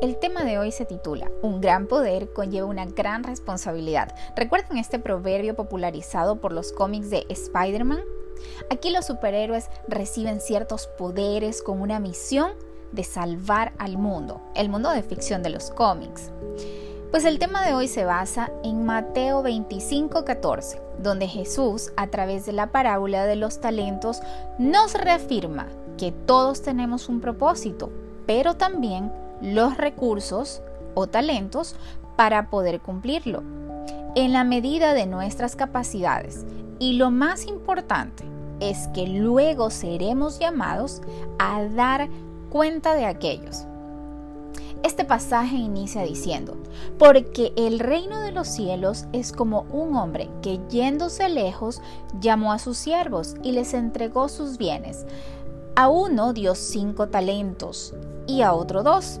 El tema de hoy se titula Un gran poder conlleva una gran responsabilidad. ¿Recuerdan este proverbio popularizado por los cómics de Spider-Man? Aquí los superhéroes reciben ciertos poderes con una misión de salvar al mundo, el mundo de ficción de los cómics. Pues el tema de hoy se basa en Mateo 25:14, donde Jesús, a través de la parábola de los talentos, nos reafirma que todos tenemos un propósito, pero también los recursos o talentos para poder cumplirlo, en la medida de nuestras capacidades. Y lo más importante es que luego seremos llamados a dar cuenta de aquellos. Este pasaje inicia diciendo, porque el reino de los cielos es como un hombre que yéndose lejos llamó a sus siervos y les entregó sus bienes. A uno dio cinco talentos y a otro dos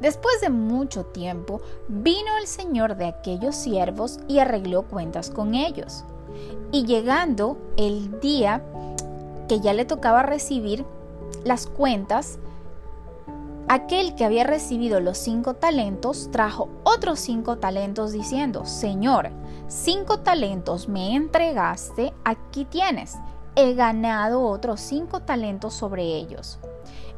Después de mucho tiempo, vino el señor de aquellos siervos y arregló cuentas con ellos. Y llegando el día que ya le tocaba recibir las cuentas, aquel que había recibido los cinco talentos trajo otros cinco talentos diciendo, Señor, cinco talentos me entregaste, aquí tienes, he ganado otros cinco talentos sobre ellos.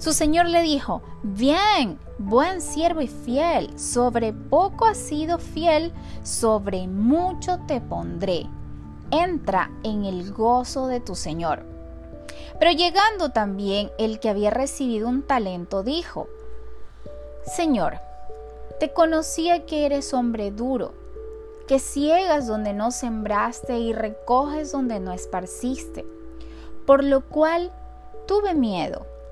Su señor le dijo, bien, buen siervo y fiel, sobre poco has sido fiel, sobre mucho te pondré. Entra en el gozo de tu señor. Pero llegando también el que había recibido un talento, dijo, Señor, te conocía que eres hombre duro, que ciegas donde no sembraste y recoges donde no esparciste, por lo cual tuve miedo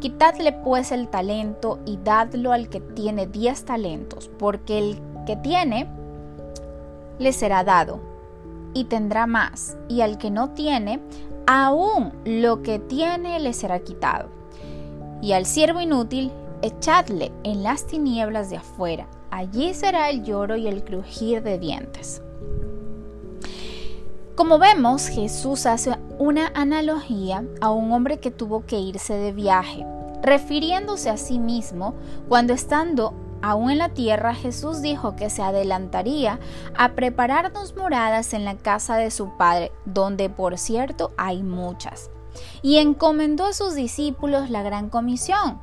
Quitadle pues el talento y dadlo al que tiene diez talentos, porque el que tiene le será dado y tendrá más, y al que no tiene, aún lo que tiene le será quitado. Y al siervo inútil, echadle en las tinieblas de afuera, allí será el lloro y el crujir de dientes. Como vemos, Jesús hace una analogía a un hombre que tuvo que irse de viaje, refiriéndose a sí mismo cuando estando aún en la tierra, Jesús dijo que se adelantaría a prepararnos moradas en la casa de su Padre, donde por cierto hay muchas. Y encomendó a sus discípulos la gran comisión,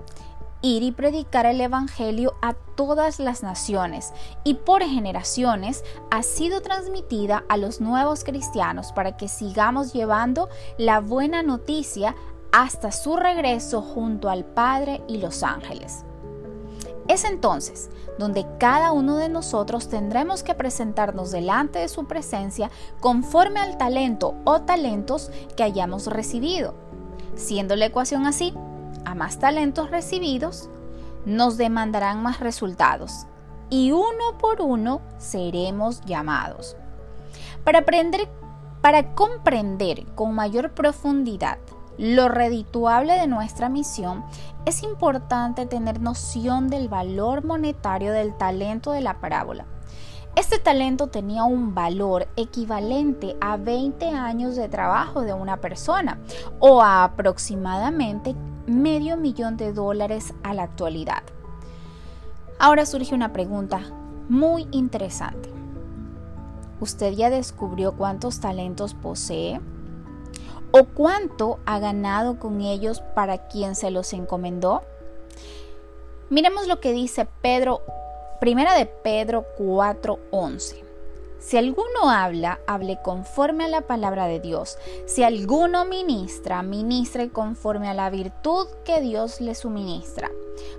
ir y predicar el Evangelio a todas las naciones y por generaciones ha sido transmitida a los nuevos cristianos para que sigamos llevando la buena noticia hasta su regreso junto al Padre y los ángeles. Es entonces donde cada uno de nosotros tendremos que presentarnos delante de su presencia conforme al talento o talentos que hayamos recibido. Siendo la ecuación así, a más talentos recibidos, nos demandarán más resultados y uno por uno seremos llamados. Para, aprender, para comprender con mayor profundidad lo redituable de nuestra misión, es importante tener noción del valor monetario del talento de la parábola. Este talento tenía un valor equivalente a 20 años de trabajo de una persona o a aproximadamente medio millón de dólares a la actualidad. Ahora surge una pregunta muy interesante. ¿Usted ya descubrió cuántos talentos posee? ¿O cuánto ha ganado con ellos para quien se los encomendó? Miremos lo que dice Pedro, primera de Pedro 4:11. Si alguno habla, hable conforme a la palabra de Dios. Si alguno ministra, ministre conforme a la virtud que Dios le suministra,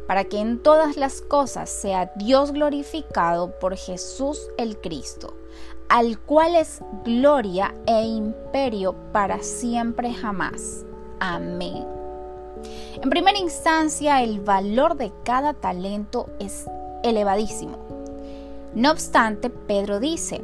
para que en todas las cosas sea Dios glorificado por Jesús el Cristo, al cual es gloria e imperio para siempre jamás. Amén. En primera instancia, el valor de cada talento es elevadísimo. No obstante, Pedro dice,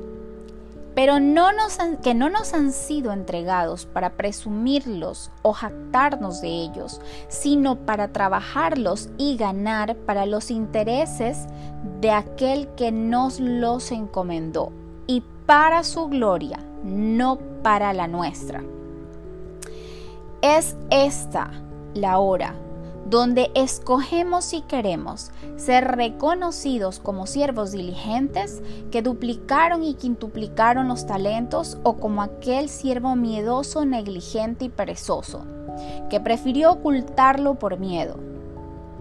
pero no nos que no nos han sido entregados para presumirlos o jactarnos de ellos, sino para trabajarlos y ganar para los intereses de aquel que nos los encomendó, y para su gloria, no para la nuestra. Es esta la hora donde escogemos si queremos ser reconocidos como siervos diligentes que duplicaron y quintuplicaron los talentos o como aquel siervo miedoso, negligente y perezoso, que prefirió ocultarlo por miedo.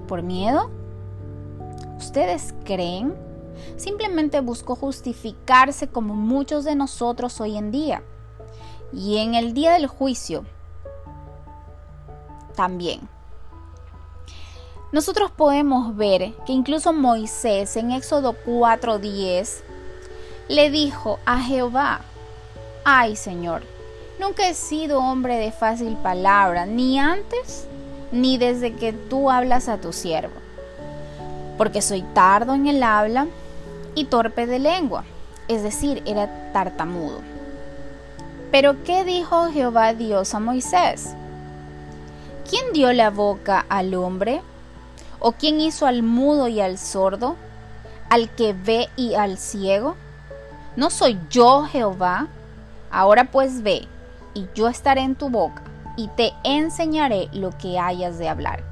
¿Por miedo? ¿Ustedes creen? Simplemente buscó justificarse como muchos de nosotros hoy en día. Y en el día del juicio, también. Nosotros podemos ver que incluso Moisés en Éxodo 4:10 le dijo a Jehová, ay Señor, nunca he sido hombre de fácil palabra, ni antes ni desde que tú hablas a tu siervo, porque soy tardo en el habla y torpe de lengua, es decir, era tartamudo. Pero ¿qué dijo Jehová Dios a Moisés? ¿Quién dio la boca al hombre? ¿O quién hizo al mudo y al sordo? ¿Al que ve y al ciego? ¿No soy yo Jehová? Ahora pues ve, y yo estaré en tu boca, y te enseñaré lo que hayas de hablar.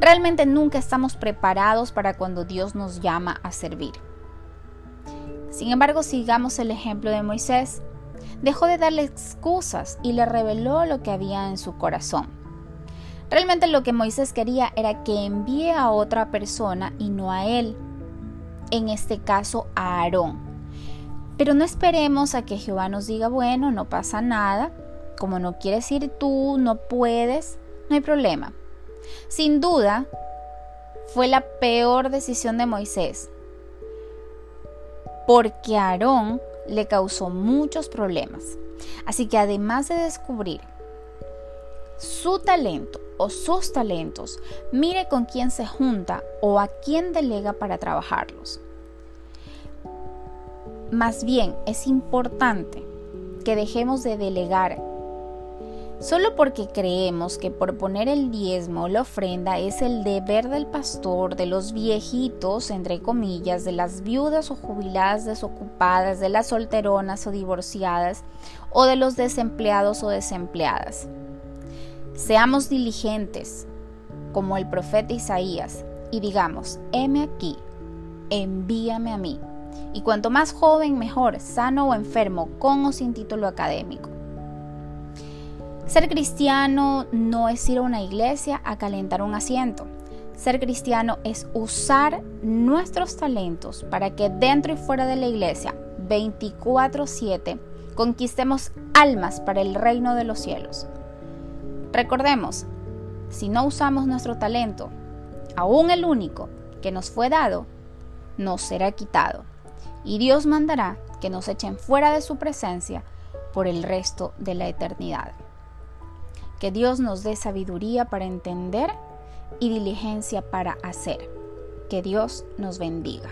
Realmente nunca estamos preparados para cuando Dios nos llama a servir. Sin embargo, sigamos el ejemplo de Moisés. Dejó de darle excusas y le reveló lo que había en su corazón. Realmente lo que Moisés quería era que envíe a otra persona y no a él. En este caso a Aarón. Pero no esperemos a que Jehová nos diga, bueno, no pasa nada, como no quieres ir tú, no puedes, no hay problema. Sin duda, fue la peor decisión de Moisés, porque Aarón le causó muchos problemas. Así que además de descubrir su talento o sus talentos, mire con quién se junta o a quién delega para trabajarlos. Más bien, es importante que dejemos de delegar solo porque creemos que por poner el diezmo o la ofrenda es el deber del pastor, de los viejitos, entre comillas, de las viudas o jubiladas desocupadas, de las solteronas o divorciadas, o de los desempleados o desempleadas. Seamos diligentes, como el profeta Isaías, y digamos, heme aquí, envíame a mí. Y cuanto más joven, mejor, sano o enfermo, con o sin título académico. Ser cristiano no es ir a una iglesia a calentar un asiento. Ser cristiano es usar nuestros talentos para que dentro y fuera de la iglesia, 24/7, conquistemos almas para el reino de los cielos. Recordemos, si no usamos nuestro talento, aún el único que nos fue dado, nos será quitado. Y Dios mandará que nos echen fuera de su presencia por el resto de la eternidad. Que Dios nos dé sabiduría para entender y diligencia para hacer. Que Dios nos bendiga.